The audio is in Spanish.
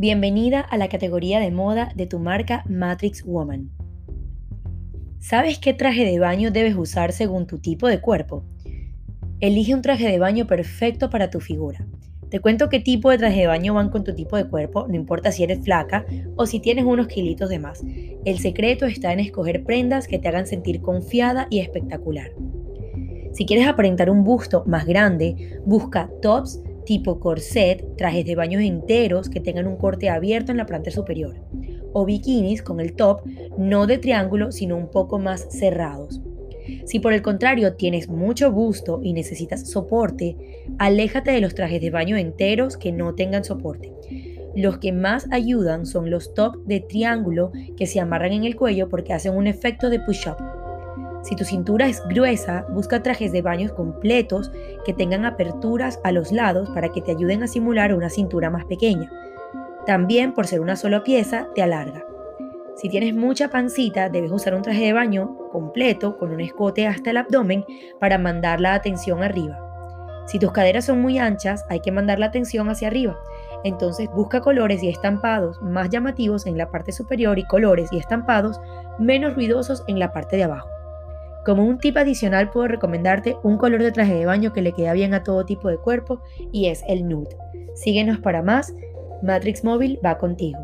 Bienvenida a la categoría de moda de tu marca Matrix Woman. ¿Sabes qué traje de baño debes usar según tu tipo de cuerpo? Elige un traje de baño perfecto para tu figura. Te cuento qué tipo de traje de baño van con tu tipo de cuerpo, no importa si eres flaca o si tienes unos kilitos de más. El secreto está en escoger prendas que te hagan sentir confiada y espectacular. Si quieres aparentar un busto más grande, busca tops tipo corset, trajes de baño enteros que tengan un corte abierto en la planta superior, o bikinis con el top no de triángulo sino un poco más cerrados. Si por el contrario tienes mucho busto y necesitas soporte, aléjate de los trajes de baño enteros que no tengan soporte. Los que más ayudan son los top de triángulo que se amarran en el cuello porque hacen un efecto de push-up. Si tu cintura es gruesa, busca trajes de baños completos que tengan aperturas a los lados para que te ayuden a simular una cintura más pequeña. También, por ser una sola pieza, te alarga. Si tienes mucha pancita, debes usar un traje de baño completo con un escote hasta el abdomen para mandar la atención arriba. Si tus caderas son muy anchas, hay que mandar la atención hacia arriba. Entonces busca colores y estampados más llamativos en la parte superior y colores y estampados menos ruidosos en la parte de abajo. Como un tip adicional puedo recomendarte un color de traje de baño que le queda bien a todo tipo de cuerpo y es el nude. Síguenos para más. Matrix Móvil va contigo.